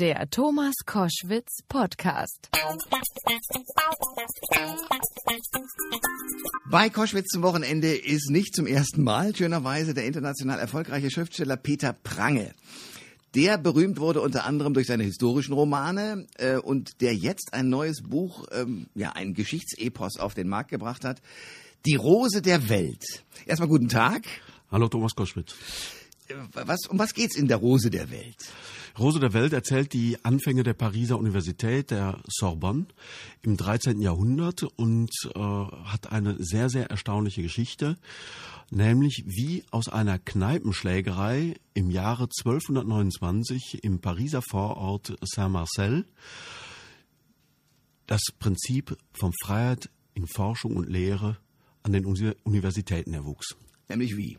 Der Thomas Koschwitz Podcast. Bei Koschwitz zum Wochenende ist nicht zum ersten Mal schönerweise der international erfolgreiche Schriftsteller Peter Prange. Der berühmt wurde unter anderem durch seine historischen Romane äh, und der jetzt ein neues Buch, ähm, ja, ein Geschichtsepos auf den Markt gebracht hat. Die Rose der Welt. Erstmal guten Tag. Hallo Thomas Koschwitz. Äh, was, um was geht's in der Rose der Welt? Rose der Welt erzählt die Anfänge der Pariser Universität, der Sorbonne, im 13. Jahrhundert und äh, hat eine sehr, sehr erstaunliche Geschichte, nämlich wie aus einer Kneipenschlägerei im Jahre 1229 im Pariser Vorort Saint-Marcel das Prinzip von Freiheit in Forschung und Lehre an den Universitäten erwuchs. Nämlich wie?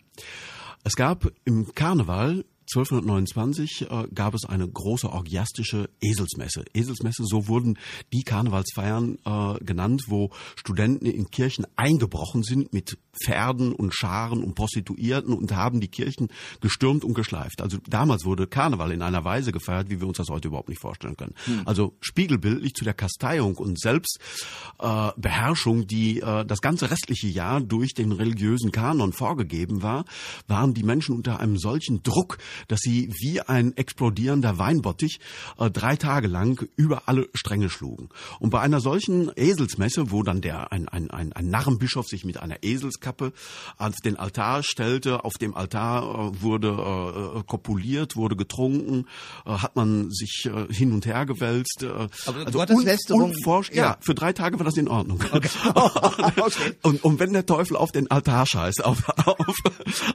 Es gab im Karneval 1229 äh, gab es eine große orgiastische Eselsmesse. Eselsmesse, so wurden die Karnevalsfeiern äh, genannt, wo Studenten in Kirchen eingebrochen sind mit Pferden und Scharen und Prostituierten und haben die Kirchen gestürmt und geschleift. Also damals wurde Karneval in einer Weise gefeiert, wie wir uns das heute überhaupt nicht vorstellen können. Hm. Also spiegelbildlich zu der Kasteiung und Selbstbeherrschung, äh, die äh, das ganze restliche Jahr durch den religiösen Kanon vorgegeben war, waren die Menschen unter einem solchen Druck, dass sie wie ein explodierender Weinbottich äh, drei Tage lang über alle Stränge schlugen. Und bei einer solchen Eselsmesse, wo dann der ein, ein, ein, ein Narrenbischof sich mit einer Eselskappe auf den Altar stellte, auf dem Altar äh, wurde äh, kopuliert, wurde getrunken, äh, hat man sich äh, hin und her gewälzt. Äh, Aber also Gotteslästerung. Ja. ja, für drei Tage war das in Ordnung. Okay. okay. und, und wenn der Teufel auf den Altar scheißt, auf, auf,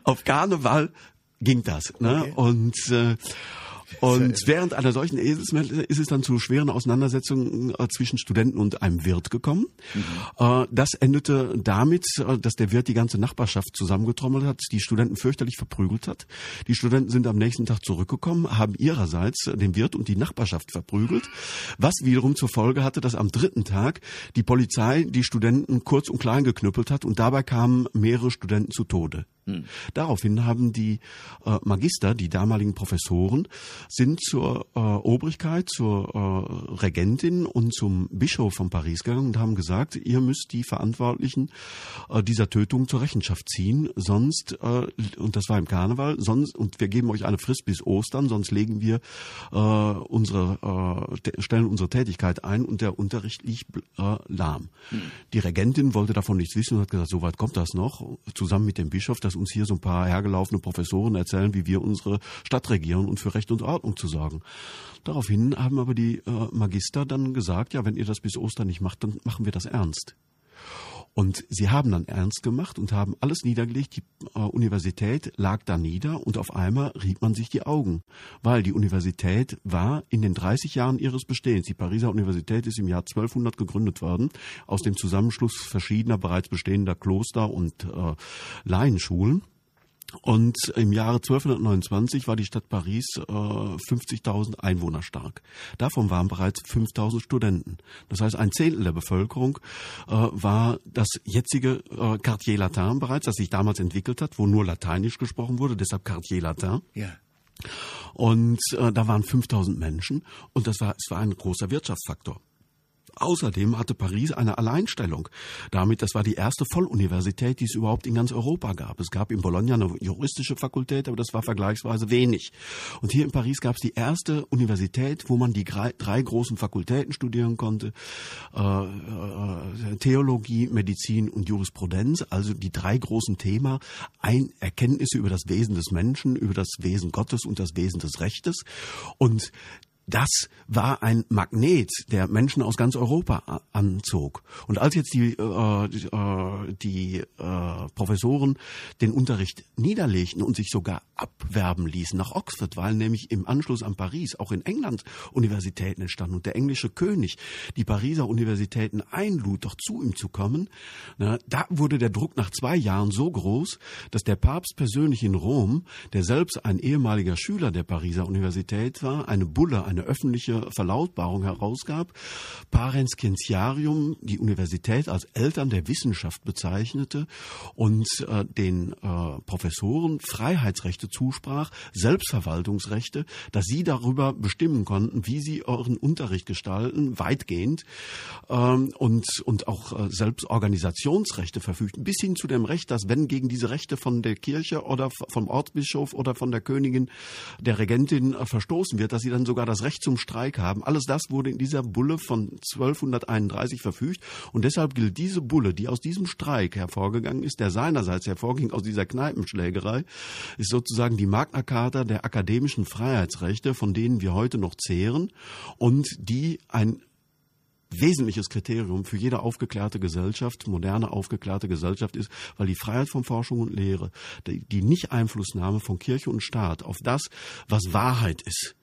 auf Karneval, ging das. Ne? Okay. Und äh, und während einer solchen Eselsmesse ist es dann zu schweren Auseinandersetzungen äh, zwischen Studenten und einem Wirt gekommen. Mhm. Äh, das endete damit, äh, dass der Wirt die ganze Nachbarschaft zusammengetrommelt hat, die Studenten fürchterlich verprügelt hat. Die Studenten sind am nächsten Tag zurückgekommen, haben ihrerseits den Wirt und die Nachbarschaft verprügelt, was wiederum zur Folge hatte, dass am dritten Tag die Polizei die Studenten kurz und klein geknüppelt hat und dabei kamen mehrere Studenten zu Tode. Hm. Daraufhin haben die äh, Magister, die damaligen Professoren, sind zur äh, Obrigkeit, zur äh, Regentin und zum Bischof von Paris gegangen und haben gesagt, ihr müsst die Verantwortlichen äh, dieser Tötung zur Rechenschaft ziehen, sonst, äh, und das war im Karneval, sonst, und wir geben euch eine Frist bis Ostern, sonst legen wir äh, unsere, stellen unsere Tätigkeit ein und der Unterricht liegt lahm. Hm. Die Regentin wollte davon nichts wissen und hat gesagt, so weit kommt das noch, zusammen mit dem Bischof, das uns hier so ein paar hergelaufene Professoren erzählen, wie wir unsere Stadt regieren und für Recht und Ordnung zu sorgen. Daraufhin haben aber die äh, Magister dann gesagt, ja, wenn ihr das bis Ostern nicht macht, dann machen wir das ernst. Und sie haben dann ernst gemacht und haben alles niedergelegt. Die äh, Universität lag da nieder und auf einmal rieb man sich die Augen, weil die Universität war in den 30 Jahren ihres Bestehens. Die Pariser Universität ist im Jahr 1200 gegründet worden aus dem Zusammenschluss verschiedener bereits bestehender Kloster und äh, Laienschulen. Und im Jahre 1229 war die Stadt Paris äh, 50.000 Einwohner stark. Davon waren bereits 5.000 Studenten. Das heißt, ein Zehntel der Bevölkerung äh, war das jetzige äh, Quartier Latin bereits, das sich damals entwickelt hat, wo nur Lateinisch gesprochen wurde, deshalb Quartier Latin. Ja. Und äh, da waren 5000 Menschen und das war, es war ein großer Wirtschaftsfaktor. Außerdem hatte Paris eine Alleinstellung. Damit, das war die erste Volluniversität, die es überhaupt in ganz Europa gab. Es gab in Bologna eine juristische Fakultät, aber das war vergleichsweise wenig. Und hier in Paris gab es die erste Universität, wo man die drei, großen Fakultäten studieren konnte. Äh, äh, Theologie, Medizin und Jurisprudenz, also die drei großen Themen, ein Erkenntnisse über das Wesen des Menschen, über das Wesen Gottes und das Wesen des Rechtes. Und das war ein Magnet, der Menschen aus ganz Europa anzog. Und als jetzt die, äh, die, äh, die äh, Professoren den Unterricht niederlegten und sich sogar abwerben ließen nach Oxford, weil nämlich im Anschluss an Paris auch in England Universitäten entstanden und der englische König die Pariser Universitäten einlud, doch zu ihm zu kommen, na, da wurde der Druck nach zwei Jahren so groß, dass der Papst persönlich in Rom, der selbst ein ehemaliger Schüler der Pariser Universität war, eine Bulle, eine öffentliche Verlautbarung herausgab, Parens Scientiarium die Universität als Eltern der Wissenschaft bezeichnete und äh, den äh, Professoren Freiheitsrechte zusprach, Selbstverwaltungsrechte, dass sie darüber bestimmen konnten, wie sie euren Unterricht gestalten, weitgehend ähm, und, und auch äh, Selbstorganisationsrechte verfügten, bis hin zu dem Recht, dass wenn gegen diese Rechte von der Kirche oder vom Ortsbischof oder von der Königin, der Regentin äh, verstoßen wird, dass sie dann sogar das Recht zum Streik haben. Alles das wurde in dieser Bulle von 1231 verfügt und deshalb gilt diese Bulle, die aus diesem Streik hervorgegangen ist, der seinerseits hervorging aus dieser Kneipenschlägerei, ist sozusagen die Magna Carta der akademischen Freiheitsrechte, von denen wir heute noch zehren und die ein wesentliches Kriterium für jede aufgeklärte Gesellschaft, moderne aufgeklärte Gesellschaft ist, weil die Freiheit von Forschung und Lehre, die, Nicht-Einflussnahme von Kirche und Staat auf das, was Wahrheit ist,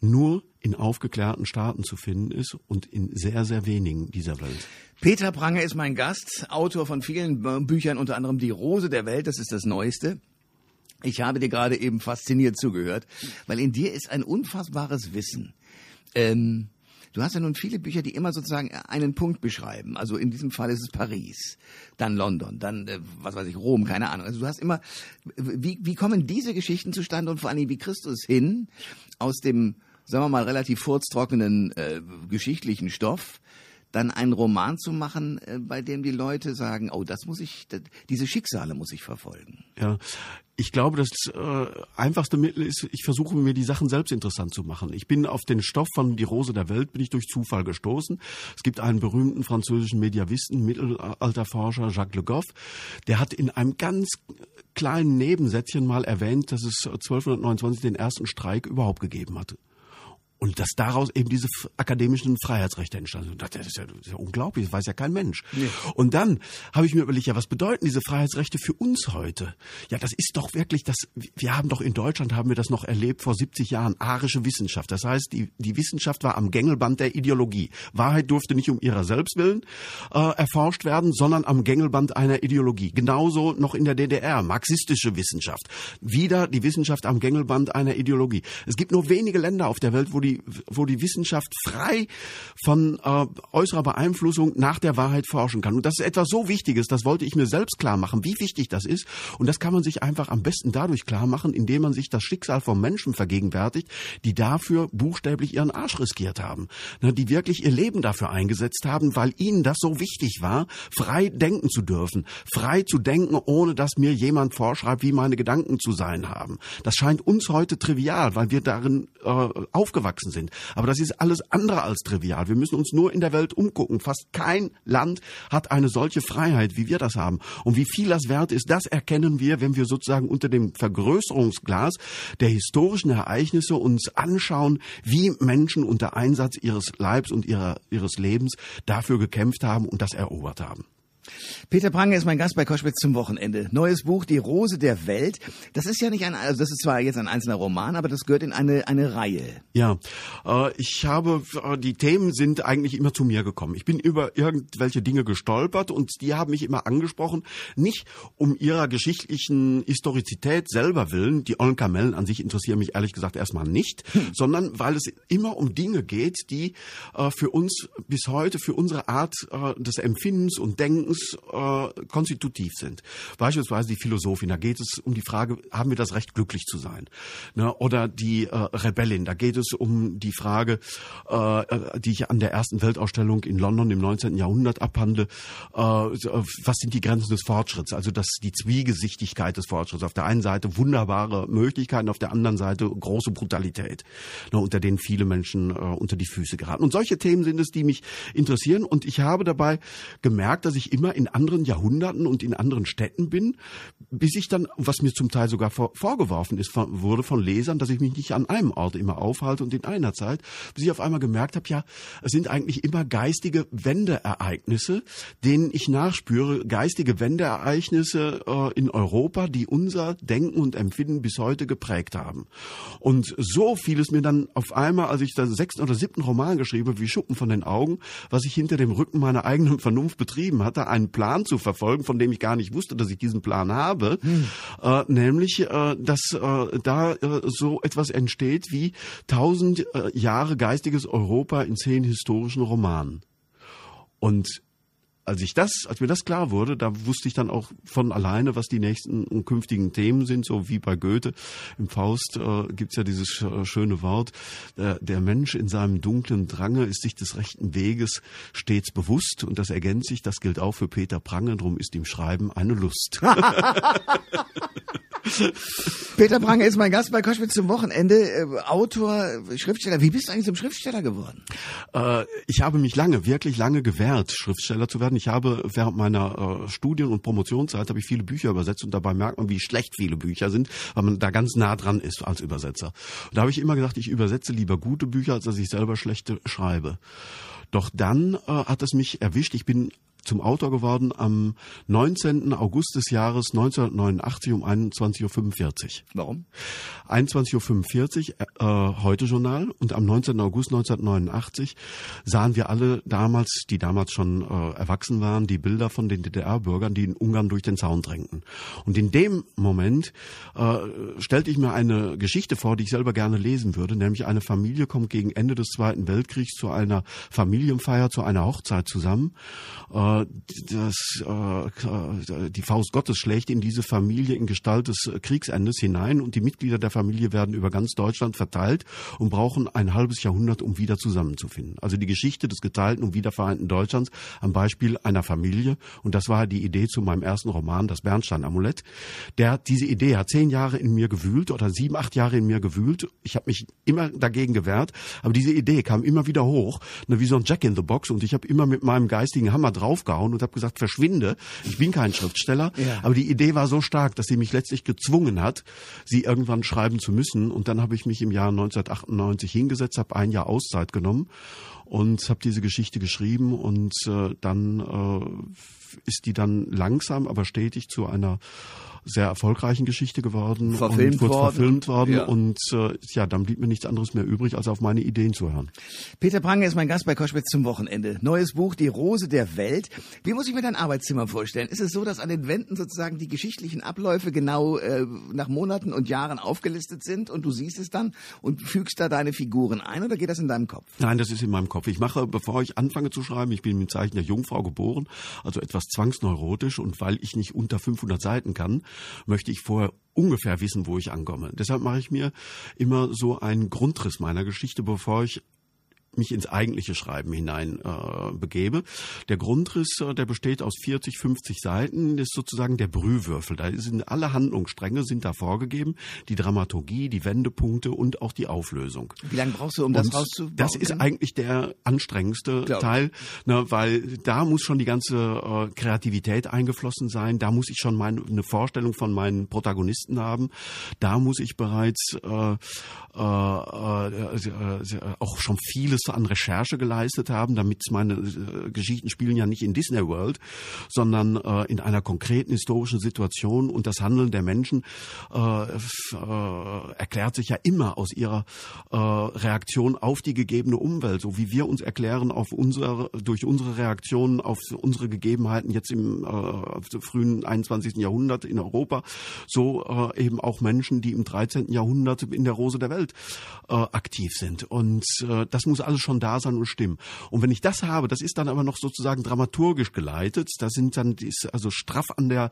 nur in aufgeklärten Staaten zu finden ist und in sehr, sehr wenigen dieser Welt. Peter Pranger ist mein Gast, Autor von vielen Büchern, unter anderem Die Rose der Welt, das ist das Neueste. Ich habe dir gerade eben fasziniert zugehört, weil in dir ist ein unfassbares Wissen. Ähm, Du hast ja nun viele Bücher, die immer sozusagen einen Punkt beschreiben. Also in diesem Fall ist es Paris, dann London, dann äh, was weiß ich Rom, keine Ahnung. Also du hast immer, wie, wie kommen diese Geschichten zustande und vor Dingen wie es hin aus dem, sagen wir mal relativ furztrockenen äh, geschichtlichen Stoff dann einen Roman zu machen, äh, bei dem die Leute sagen, oh, das muss ich, das, diese Schicksale muss ich verfolgen. Ja, ich glaube, das äh, einfachste Mittel ist, ich versuche mir die Sachen selbst interessant zu machen. Ich bin auf den Stoff von Die Rose der Welt bin ich durch Zufall gestoßen. Es gibt einen berühmten französischen Mediavisten, Mittelalterforscher Jacques Le Goff, der hat in einem ganz kleinen Nebensätzchen mal erwähnt, dass es 1229 den ersten Streik überhaupt gegeben hatte. Und dass daraus eben diese akademischen Freiheitsrechte entstanden sind. Das ist ja, das ist ja unglaublich, das weiß ja kein Mensch. Nee. Und dann habe ich mir überlegt, ja, was bedeuten diese Freiheitsrechte für uns heute? Ja, das ist doch wirklich, das, wir haben doch in Deutschland, haben wir das noch erlebt vor 70 Jahren, arische Wissenschaft. Das heißt, die, die Wissenschaft war am Gängelband der Ideologie. Wahrheit durfte nicht um ihrer selbst willen äh, erforscht werden, sondern am Gängelband einer Ideologie. Genauso noch in der DDR, marxistische Wissenschaft. Wieder die Wissenschaft am Gängelband einer Ideologie. Es gibt nur wenige Länder auf der Welt, wo die die, wo die Wissenschaft frei von äh, äußerer Beeinflussung nach der Wahrheit forschen kann. Und das ist etwas so Wichtiges, das wollte ich mir selbst klar machen, wie wichtig das ist. Und das kann man sich einfach am besten dadurch klar machen, indem man sich das Schicksal von Menschen vergegenwärtigt, die dafür buchstäblich ihren Arsch riskiert haben. Ne, die wirklich ihr Leben dafür eingesetzt haben, weil ihnen das so wichtig war, frei denken zu dürfen, frei zu denken, ohne dass mir jemand vorschreibt, wie meine Gedanken zu sein haben. Das scheint uns heute trivial, weil wir darin äh, aufgewachsen aufgewachsen sind. Aber das ist alles andere als trivial. Wir müssen uns nur in der Welt umgucken. Fast kein Land hat eine solche Freiheit, wie wir das haben. Und wie viel das wert ist, das erkennen wir, wenn wir sozusagen unter dem Vergrößerungsglas der historischen Ereignisse uns anschauen, wie Menschen unter Einsatz ihres Leibs und ihrer, ihres Lebens dafür gekämpft haben und das erobert haben. Peter Prange ist mein Gast bei Koschwitz zum Wochenende. Neues Buch, Die Rose der Welt. Das ist ja nicht ein, also das ist zwar jetzt ein einzelner Roman, aber das gehört in eine, eine Reihe. Ja, äh, ich habe, äh, die Themen sind eigentlich immer zu mir gekommen. Ich bin über irgendwelche Dinge gestolpert und die haben mich immer angesprochen, nicht um ihrer geschichtlichen Historizität selber willen, die Ollen Kamellen an sich interessieren mich ehrlich gesagt erstmal nicht, hm. sondern weil es immer um Dinge geht, die äh, für uns bis heute, für unsere Art äh, des Empfindens und Denkens äh, konstitutiv sind. Beispielsweise die Philosophin, da geht es um die Frage, haben wir das Recht, glücklich zu sein? Ne? Oder die äh, Rebellin, da geht es um die Frage, äh, die ich an der ersten Weltausstellung in London im 19. Jahrhundert abhandle, was sind die Grenzen des Fortschritts? Also das, die Zwiegesichtigkeit des Fortschritts. Auf der einen Seite wunderbare Möglichkeiten, auf der anderen Seite große Brutalität, ne, unter denen viele Menschen unter die Füße geraten. Und solche Themen sind es, die mich interessieren. Und ich habe dabei gemerkt, dass ich immer immer in anderen Jahrhunderten und in anderen Städten bin, bis ich dann, was mir zum Teil sogar vor, vorgeworfen ist, von, wurde von Lesern, dass ich mich nicht an einem Ort immer aufhalte und in einer Zeit, bis ich auf einmal gemerkt habe, ja, es sind eigentlich immer geistige Wendeereignisse, denen ich nachspüre, geistige Wendeereignisse äh, in Europa, die unser Denken und Empfinden bis heute geprägt haben. Und so fiel es mir dann auf einmal, als ich den sechsten oder siebten Roman geschrieben habe, wie Schuppen von den Augen, was ich hinter dem Rücken meiner eigenen Vernunft betrieben hatte, einen Plan zu verfolgen, von dem ich gar nicht wusste, dass ich diesen Plan habe, hm. äh, nämlich, äh, dass äh, da äh, so etwas entsteht wie tausend äh, Jahre geistiges Europa in zehn historischen Romanen. Und als ich das, als mir das klar wurde, da wusste ich dann auch von alleine, was die nächsten und künftigen Themen sind, so wie bei Goethe. Im Faust äh, gibt's ja dieses äh, schöne Wort, äh, der Mensch in seinem dunklen Drange ist sich des rechten Weges stets bewusst und das ergänzt sich, das gilt auch für Peter Prange, drum ist ihm Schreiben eine Lust. Peter Prange ist mein Gast bei Koschwitz zum Wochenende, äh, Autor, Schriftsteller. Wie bist du eigentlich zum Schriftsteller geworden? Äh, ich habe mich lange, wirklich lange gewehrt, Schriftsteller zu werden. Ich habe während meiner äh, Studien- und Promotionszeit habe ich viele Bücher übersetzt und dabei merkt man, wie schlecht viele Bücher sind, weil man da ganz nah dran ist als Übersetzer. Und da habe ich immer gesagt, ich übersetze lieber gute Bücher, als dass ich selber schlechte schreibe. Doch dann äh, hat es mich erwischt. Ich bin zum Autor geworden am 19. August des Jahres 1989 um 21.45 Uhr. Warum? 21.45 Uhr, äh, heute Journal. Und am 19. August 1989 sahen wir alle damals, die damals schon äh, erwachsen waren, die Bilder von den DDR-Bürgern, die in Ungarn durch den Zaun drängten. Und in dem Moment äh, stellte ich mir eine Geschichte vor, die ich selber gerne lesen würde, nämlich eine Familie kommt gegen Ende des Zweiten Weltkriegs zu einer Familienfeier, zu einer Hochzeit zusammen. Äh, das, äh, die Faust Gottes schlägt in diese Familie in Gestalt des Kriegsendes hinein und die Mitglieder der Familie werden über ganz Deutschland verteilt und brauchen ein halbes Jahrhundert, um wieder zusammenzufinden. Also die Geschichte des geteilten und wiedervereinten Deutschlands am Beispiel einer Familie. Und das war die Idee zu meinem ersten Roman, das Bernstein-Amulett. Der diese Idee hat zehn Jahre in mir gewühlt oder sieben, acht Jahre in mir gewühlt. Ich habe mich immer dagegen gewehrt, aber diese Idee kam immer wieder hoch, wie so ein Jack in the Box. Und ich habe immer mit meinem geistigen Hammer drauf draufgehauen und habe gesagt, verschwinde, ich bin kein Schriftsteller. Ja. Aber die Idee war so stark, dass sie mich letztlich gezwungen hat, sie irgendwann schreiben zu müssen. Und dann habe ich mich im Jahr 1998 hingesetzt, habe ein Jahr Auszeit genommen und habe diese Geschichte geschrieben und äh, dann äh, ist die dann langsam, aber stetig zu einer sehr erfolgreichen Geschichte geworden verfilmt und wurde worden. verfilmt worden ja. und äh, ja, dann blieb mir nichts anderes mehr übrig, als auf meine Ideen zu hören. Peter Prange ist mein Gast bei Koschwitz zum Wochenende. Neues Buch, Die Rose der Welt. Wie muss ich mir dein Arbeitszimmer vorstellen? Ist es so, dass an den Wänden sozusagen die geschichtlichen Abläufe genau äh, nach Monaten und Jahren aufgelistet sind und du siehst es dann und fügst da deine Figuren ein oder geht das in deinem Kopf? Nein, das ist in meinem Kopf. Ich mache, bevor ich anfange zu schreiben, ich bin mit Zeichen der Jungfrau geboren, also etwas zwangsneurotisch und weil ich nicht unter 500 Seiten kann, möchte ich vorher ungefähr wissen, wo ich ankomme. Deshalb mache ich mir immer so einen Grundriss meiner Geschichte, bevor ich mich ins eigentliche Schreiben hinein äh, begebe. Der Grundriss, äh, der besteht aus 40, 50 Seiten, ist sozusagen der Brühwürfel. Da sind alle Handlungsstränge sind da vorgegeben, die Dramaturgie, die Wendepunkte und auch die Auflösung. Wie lange brauchst du, um das rauszubauen? Das ist eigentlich der anstrengendste Glaub. Teil, ne, weil da muss schon die ganze äh, Kreativität eingeflossen sein. Da muss ich schon meine eine Vorstellung von meinen Protagonisten haben. Da muss ich bereits äh, äh, äh, äh auch schon vieles einiges an Recherche geleistet haben, damit meine äh, Geschichten spielen ja nicht in Disney World, sondern äh, in einer konkreten historischen Situation und das Handeln der Menschen äh, äh, erklärt sich ja immer aus ihrer äh, Reaktion auf die gegebene Umwelt, so wie wir uns erklären auf unsere durch unsere Reaktionen auf unsere Gegebenheiten jetzt im frühen 21. Jahrhundert in Europa, so eben auch Menschen, die im 13. Jahrhundert in der Rose der Welt aktiv sind und das muss alles schon da sein und stimmen. Und wenn ich das habe, das ist dann aber noch sozusagen dramaturgisch geleitet, da sind dann, ist also straff an der,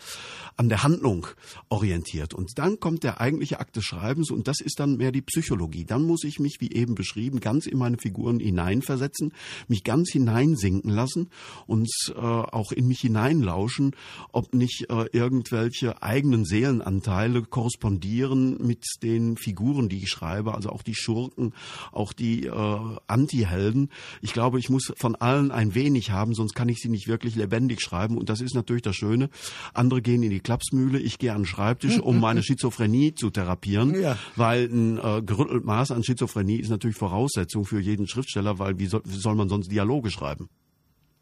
an der Handlung orientiert. Und dann kommt der eigentliche Akt des Schreibens und das ist dann mehr die Psychologie. Dann muss ich mich, wie eben beschrieben, ganz in meine Figuren hineinversetzen, mich ganz hineinsinken lassen und äh, auch in mich hineinlauschen, ob nicht äh, irgendwelche eigenen Seelenanteile korrespondieren mit den Figuren, die ich schreibe, also auch die Schurken, auch die äh, Anti-Helden. Ich glaube, ich muss von allen ein wenig haben, sonst kann ich sie nicht wirklich lebendig schreiben. Und das ist natürlich das Schöne. Andere gehen in die Klapsmühle, ich gehe an den Schreibtisch, um meine Schizophrenie zu therapieren, ja. weil ein äh, gerüttelt Maß an Schizophrenie ist natürlich Voraussetzung für jeden Schriftsteller, weil wie soll, wie soll man sonst Dialoge schreiben?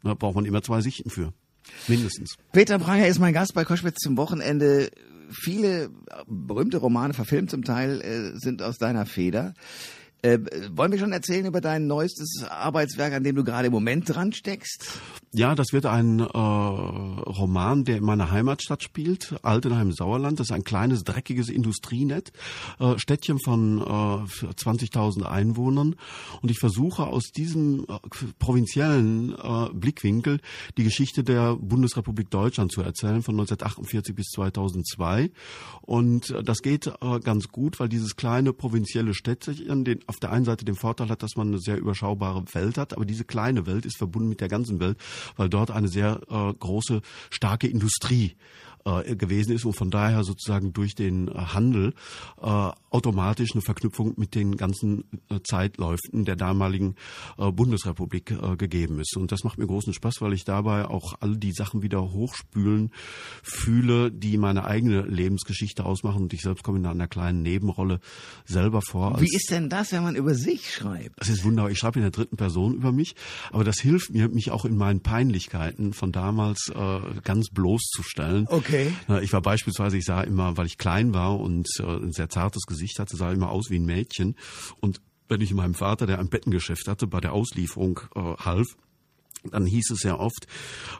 Da braucht man immer zwei Sichten für. Mindestens. Peter Pranger ist mein Gast bei Koschwitz zum Wochenende. Viele berühmte Romane, verfilmt zum Teil, äh, sind aus deiner Feder. Äh, wollen wir schon erzählen über dein neuestes Arbeitswerk, an dem du gerade im Moment dran steckst? Ja, das wird ein äh, Roman, der in meiner Heimatstadt spielt, Altenheim Sauerland. Das ist ein kleines, dreckiges Industrienet, äh, Städtchen von äh, 20.000 Einwohnern. Und ich versuche aus diesem äh, provinziellen äh, Blickwinkel die Geschichte der Bundesrepublik Deutschland zu erzählen, von 1948 bis 2002. Und äh, das geht äh, ganz gut, weil dieses kleine provinzielle Städtchen den, auf der einen Seite den Vorteil hat, dass man eine sehr überschaubare Welt hat, aber diese kleine Welt ist verbunden mit der ganzen Welt, weil dort eine sehr äh, große, starke Industrie äh, gewesen ist und von daher sozusagen durch den Handel äh, automatisch eine Verknüpfung mit den ganzen äh, Zeitläufen der damaligen äh, Bundesrepublik äh, gegeben ist. Und das macht mir großen Spaß, weil ich dabei auch all die Sachen wieder hochspülen fühle, die meine eigene Lebensgeschichte ausmachen. Und ich selbst komme in einer kleinen Nebenrolle selber vor. Wie ist denn das, wenn man über sich schreibt? Das ist wunderbar. Ich schreibe in der dritten Person über mich, aber das hilft mir, mich auch in meinen Peinlichkeiten von damals äh, ganz bloßzustellen. Okay. Ich war beispielsweise, ich sah immer, weil ich klein war und äh, ein sehr zartes Gesicht hatte, sah immer aus wie ein Mädchen. Und wenn ich meinem Vater, der ein Bettengeschäft hatte, bei der Auslieferung äh, half, dann hieß es sehr oft,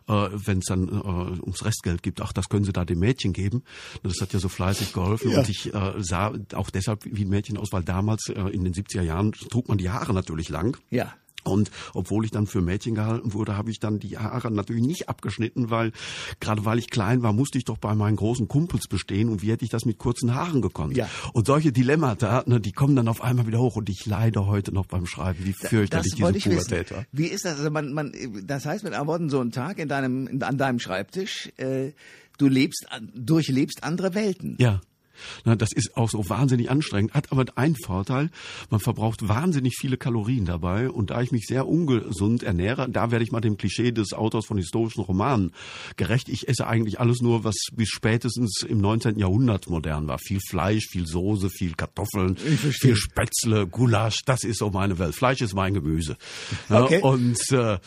äh, wenn es dann äh, ums Restgeld gibt, ach, das können Sie da dem Mädchen geben. Das hat ja so fleißig geholfen. Ja. Und ich äh, sah auch deshalb wie ein Mädchen aus, weil damals äh, in den 70er Jahren trug man die Haare natürlich lang. Ja. Und obwohl ich dann für Mädchen gehalten wurde, habe ich dann die Haare natürlich nicht abgeschnitten, weil gerade weil ich klein war, musste ich doch bei meinen großen Kumpels bestehen und wie hätte ich das mit kurzen Haaren gekonnt? Ja. Und solche Dilemmata, ne, die kommen dann auf einmal wieder hoch und ich leide heute noch beim Schreiben, wie fürchterlich das diese Pubertät war. Wie ist das? Also man, man, das heißt mit anderen Worten, so ein Tag in deinem, an deinem Schreibtisch, äh, du lebst, durchlebst andere Welten. Ja. Das ist auch so wahnsinnig anstrengend, hat aber einen Vorteil, man verbraucht wahnsinnig viele Kalorien dabei und da ich mich sehr ungesund ernähre, da werde ich mal dem Klischee des Autors von historischen Romanen gerecht. Ich esse eigentlich alles nur, was bis spätestens im 19. Jahrhundert modern war. Viel Fleisch, viel Soße, viel Kartoffeln, viel Spätzle, Gulasch, das ist so meine Welt. Fleisch ist mein Gemüse. Okay. und äh,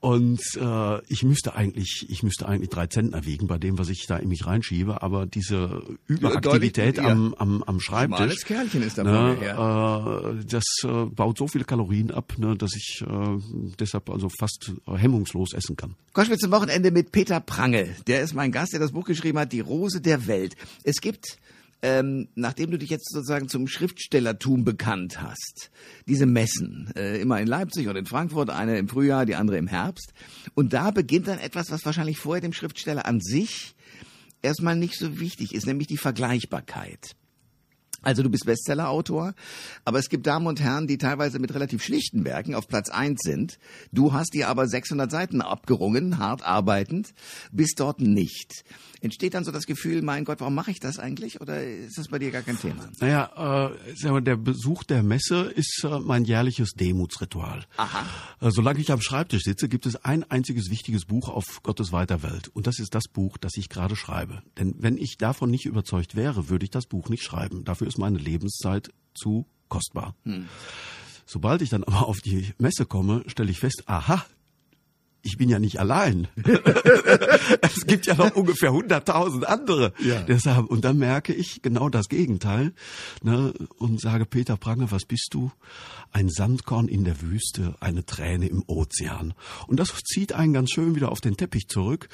und äh, ich müsste eigentlich, ich müsste eigentlich drei Zentner wiegen bei dem, was ich da in mich reinschiebe. Aber diese Überaktivität ja. am, am, am Schreibtisch, Kerlchen ist dabei, ne, ja. äh, das äh, baut so viele Kalorien ab, ne, dass ich äh, deshalb also fast hemmungslos essen kann. Koschwitz zum Wochenende mit Peter Prange. Der ist mein Gast, der das Buch geschrieben hat, Die Rose der Welt. Es gibt ähm, nachdem du dich jetzt sozusagen zum Schriftstellertum bekannt hast, diese Messen, äh, immer in Leipzig und in Frankfurt, eine im Frühjahr, die andere im Herbst, und da beginnt dann etwas, was wahrscheinlich vorher dem Schriftsteller an sich erstmal nicht so wichtig ist, nämlich die Vergleichbarkeit. Also du bist Bestsellerautor, aber es gibt Damen und Herren, die teilweise mit relativ schlichten Werken auf Platz eins sind. Du hast dir aber 600 Seiten abgerungen, hart arbeitend, bist dort nicht. Entsteht dann so das Gefühl, mein Gott, warum mache ich das eigentlich? Oder ist das bei dir gar kein Thema? Naja, äh, der Besuch der Messe ist äh, mein jährliches Demutsritual. Aha. Äh, solange ich am Schreibtisch sitze, gibt es ein einziges wichtiges Buch auf Gottes weiter Welt. Und das ist das Buch, das ich gerade schreibe. Denn wenn ich davon nicht überzeugt wäre, würde ich das Buch nicht schreiben. Dafür ist meine Lebenszeit zu kostbar. Hm. Sobald ich dann aber auf die Messe komme, stelle ich fest, aha, ich bin ja nicht allein. es gibt ja noch ungefähr 100.000 andere. Ja. Deshalb, und dann merke ich genau das Gegenteil ne, und sage, Peter Prange, was bist du? Ein Sandkorn in der Wüste, eine Träne im Ozean. Und das zieht einen ganz schön wieder auf den Teppich zurück.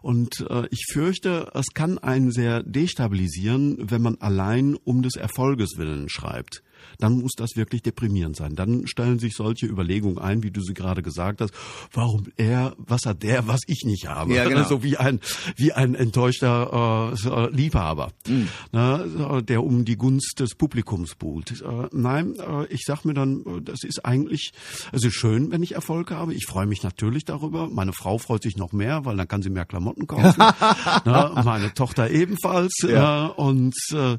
Und äh, ich fürchte, es kann einen sehr destabilisieren, wenn man allein um des Erfolges willen schreibt dann muss das wirklich deprimierend sein. Dann stellen sich solche Überlegungen ein, wie du sie gerade gesagt hast. Warum er, was hat der, was ich nicht habe? Ja, genau. So wie ein, wie ein enttäuschter äh, Liebhaber, mhm. ne, der um die Gunst des Publikums buhlt. Äh, nein, äh, ich sag mir dann, äh, das ist eigentlich, es ist schön, wenn ich Erfolg habe. Ich freue mich natürlich darüber. Meine Frau freut sich noch mehr, weil dann kann sie mehr Klamotten kaufen. ne, meine Tochter ebenfalls. Ja. Äh, und äh,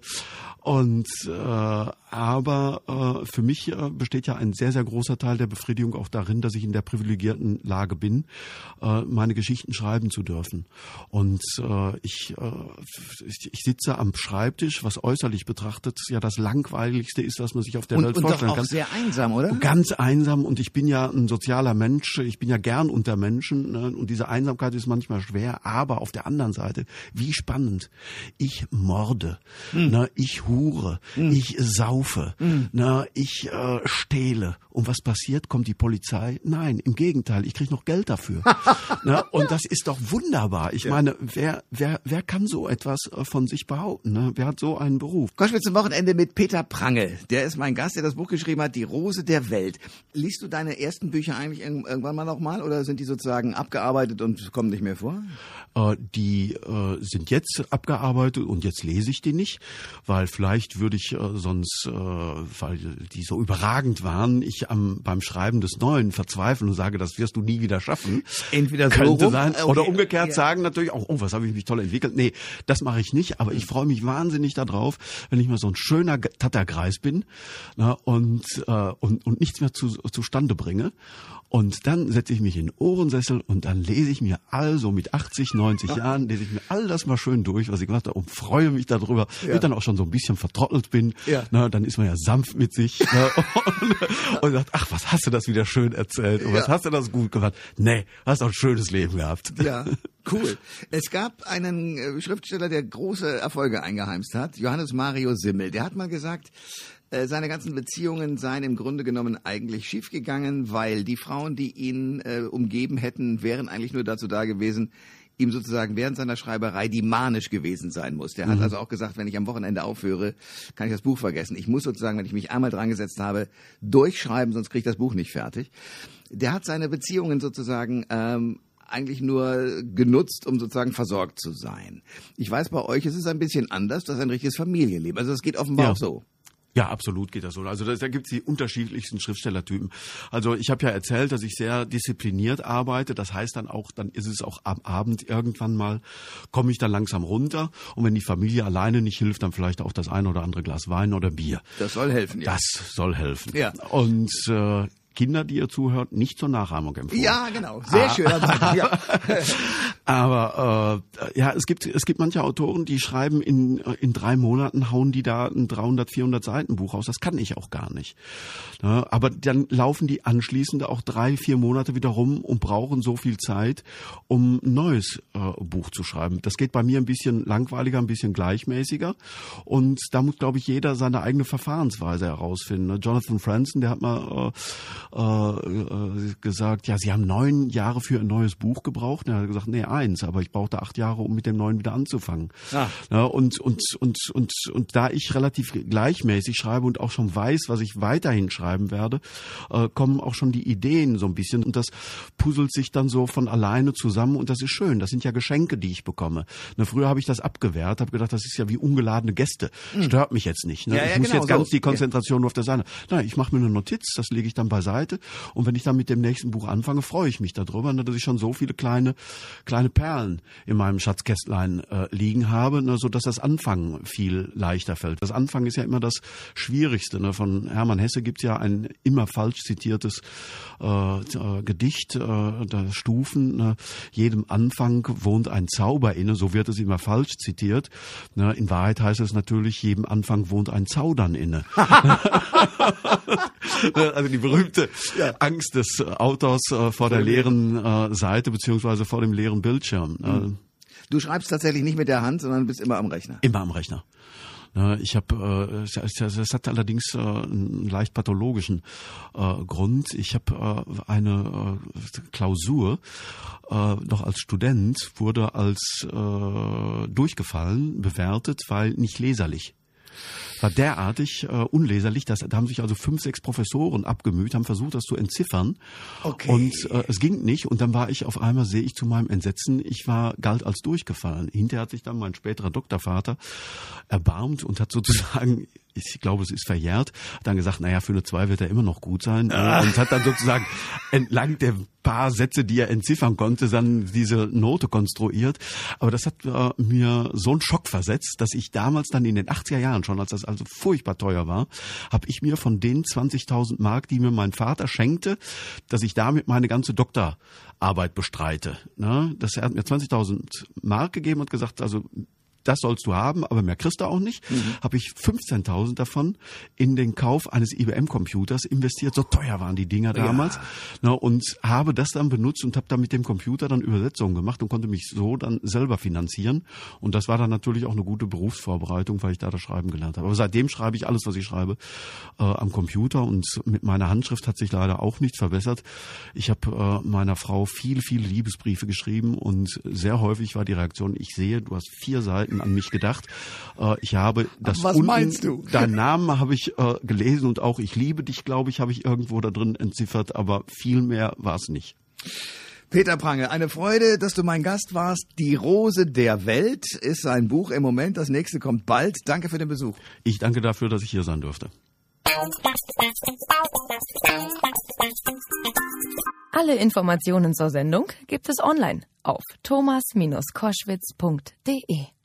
und äh, aber äh, für mich äh, besteht ja ein sehr, sehr großer Teil der Befriedigung auch darin, dass ich in der privilegierten Lage bin, äh, meine Geschichten schreiben zu dürfen. Und äh, ich, äh, ich, ich sitze am Schreibtisch, was äußerlich betrachtet ja das langweiligste ist, was man sich auf der und, Welt und vorstellen doch auch kann. sehr einsam, oder? Ganz einsam und ich bin ja ein sozialer Mensch, ich bin ja gern unter Menschen ne? und diese Einsamkeit ist manchmal schwer, aber auf der anderen Seite, wie spannend. Ich morde, hm. ne? ich hure, hm. ich saure saufe, mhm. na, ich äh, stehle. Und was passiert? Kommt die Polizei? Nein, im Gegenteil, ich kriege noch Geld dafür. na, und das ist doch wunderbar. Ich ja. meine, wer, wer, wer kann so etwas äh, von sich behaupten? Ne? Wer hat so einen Beruf? Kommen wir zum Wochenende mit Peter Prange. Der ist mein Gast, der das Buch geschrieben hat, Die Rose der Welt. Liest du deine ersten Bücher eigentlich irgendwann mal nochmal oder sind die sozusagen abgearbeitet und kommen nicht mehr vor? Äh, die äh, sind jetzt abgearbeitet und jetzt lese ich die nicht, weil vielleicht würde ich äh, sonst, äh, weil die so überragend waren, ich am, beim Schreiben des Neuen verzweifeln und sage, das wirst du nie wieder schaffen. Entweder so könnte rum, sein. Okay. Oder umgekehrt ja. sagen natürlich auch, oh, was habe ich mich toll entwickelt. Nee, das mache ich nicht, aber ich freue mich wahnsinnig darauf, wenn ich mal so ein schöner Tatterkreis bin na, und, äh, und, und nichts mehr zu, zustande bringe. Und dann setze ich mich in den Ohrensessel und dann lese ich mir also mit 80, 90 Jahren, lese ich mir all das mal schön durch, was ich gemacht habe und freue mich darüber. Ja. Wenn dann auch schon so ein bisschen vertrottelt bin, ja. na, dann ist man ja sanft mit sich ne, und, und sagt, ach, was hast du das wieder schön erzählt und was hast du das gut gemacht. Nee, hast auch ein schönes Leben gehabt. Ja, cool. Es gab einen äh, Schriftsteller, der große Erfolge eingeheimst hat, Johannes Mario Simmel. Der hat mal gesagt, äh, seine ganzen Beziehungen seien im Grunde genommen eigentlich schiefgegangen, weil die Frauen, die ihn äh, umgeben hätten, wären eigentlich nur dazu da gewesen, ihm sozusagen während seiner Schreiberei die manisch gewesen sein muss. Der mhm. hat also auch gesagt, wenn ich am Wochenende aufhöre, kann ich das Buch vergessen. Ich muss sozusagen, wenn ich mich einmal dran gesetzt habe, durchschreiben, sonst kriege ich das Buch nicht fertig. Der hat seine Beziehungen sozusagen ähm, eigentlich nur genutzt, um sozusagen versorgt zu sein. Ich weiß, bei euch ist es ein bisschen anders, das ist ein richtiges Familienleben. Also das geht offenbar ja. auch so. Ja, absolut geht das so. Also da, da gibt es die unterschiedlichsten Schriftstellertypen. Also ich habe ja erzählt, dass ich sehr diszipliniert arbeite. Das heißt dann auch, dann ist es auch am Abend irgendwann mal, komme ich dann langsam runter. Und wenn die Familie alleine nicht hilft, dann vielleicht auch das eine oder andere Glas Wein oder Bier. Das soll helfen, ja. Das soll helfen. Ja. Und äh, Kinder, die ihr zuhört, nicht zur Nachahmung empfohlen. Ja, genau. Sehr ah. schön. Ja. Aber äh, ja, es gibt es gibt manche Autoren, die schreiben in in drei Monaten hauen die da ein 300 400 Seiten Buch aus. Das kann ich auch gar nicht. Ja, aber dann laufen die anschließend auch drei vier Monate wieder rum und brauchen so viel Zeit, um ein neues äh, Buch zu schreiben. Das geht bei mir ein bisschen langweiliger, ein bisschen gleichmäßiger. Und da muss glaube ich jeder seine eigene Verfahrensweise herausfinden. Ne? Jonathan Franzen, der hat mal äh, äh, äh, gesagt, ja, Sie haben neun Jahre für ein neues Buch gebraucht. Und er hat gesagt, nee, eins, aber ich brauchte acht Jahre, um mit dem neuen wieder anzufangen. Ah. Ja, und, und, und, und, und da ich relativ gleichmäßig schreibe und auch schon weiß, was ich weiterhin schreiben werde, äh, kommen auch schon die Ideen so ein bisschen und das puzzelt sich dann so von alleine zusammen und das ist schön. Das sind ja Geschenke, die ich bekomme. Ne, früher habe ich das abgewehrt, habe gedacht, das ist ja wie ungeladene Gäste. Hm. Stört mich jetzt nicht. Ne? Ja, ja, ich muss genau, jetzt ganz so. die Konzentration ja. nur auf der Seite. Nein, ich mache mir eine Notiz, das lege ich dann beiseite Seite. Und wenn ich dann mit dem nächsten Buch anfange, freue ich mich darüber, ne, dass ich schon so viele kleine, kleine Perlen in meinem Schatzkästlein äh, liegen habe, ne, so dass das Anfangen viel leichter fällt. Das Anfangen ist ja immer das Schwierigste. Ne? Von Hermann Hesse gibt es ja ein immer falsch zitiertes äh, äh, Gedicht, äh, der Stufen. Ne? Jedem Anfang wohnt ein Zauber inne, so wird es immer falsch zitiert. Ne? In Wahrheit heißt es natürlich, jedem Anfang wohnt ein Zaudern inne. also die berühmte ja. Angst des Autors äh, vor der leeren äh, Seite beziehungsweise vor dem leeren Bildschirm. Mhm. Du schreibst tatsächlich nicht mit der Hand, sondern bist immer am Rechner. Immer am Rechner. Ich habe, äh, das hat allerdings äh, einen leicht pathologischen äh, Grund. Ich habe äh, eine äh, Klausur äh, noch als Student wurde als äh, durchgefallen bewertet, weil nicht leserlich war derartig äh, unleserlich, dass da haben sich also fünf, sechs Professoren abgemüht, haben versucht, das zu entziffern. Okay. Und äh, es ging nicht. Und dann war ich auf einmal, sehe ich zu meinem Entsetzen, ich war galt als durchgefallen. Hinterher hat sich dann mein späterer Doktorvater erbarmt und hat sozusagen ich glaube, es ist verjährt, hat dann gesagt, naja, für eine zwei wird er immer noch gut sein. Ah. Und hat dann sozusagen entlang der paar Sätze, die er entziffern konnte, dann diese Note konstruiert. Aber das hat äh, mir so einen Schock versetzt, dass ich damals dann in den 80er Jahren schon, als das also furchtbar teuer war, habe ich mir von den 20.000 Mark, die mir mein Vater schenkte, dass ich damit meine ganze Doktorarbeit bestreite. Ne? Das, er hat mir 20.000 Mark gegeben und gesagt, also das sollst du haben, aber mehr kriegst du auch nicht, mhm. habe ich 15.000 davon in den Kauf eines IBM-Computers investiert. So teuer waren die Dinger damals. Ja. Ne, und habe das dann benutzt und habe dann mit dem Computer dann Übersetzungen gemacht und konnte mich so dann selber finanzieren. Und das war dann natürlich auch eine gute Berufsvorbereitung, weil ich da das Schreiben gelernt habe. Aber seitdem schreibe ich alles, was ich schreibe, äh, am Computer und mit meiner Handschrift hat sich leider auch nichts verbessert. Ich habe äh, meiner Frau viele, viele Liebesbriefe geschrieben und sehr häufig war die Reaktion, ich sehe, du hast vier Seiten an mich gedacht. Äh, ich habe das Was unten, meinst du? Deinen Namen habe ich äh, gelesen und auch ich liebe dich, glaube ich, habe ich irgendwo da drin entziffert, aber viel mehr war es nicht. Peter Prange, eine Freude, dass du mein Gast warst. Die Rose der Welt ist ein Buch im Moment. Das nächste kommt bald. Danke für den Besuch. Ich danke dafür, dass ich hier sein durfte. Alle Informationen zur Sendung gibt es online auf thomas-koschwitz.de.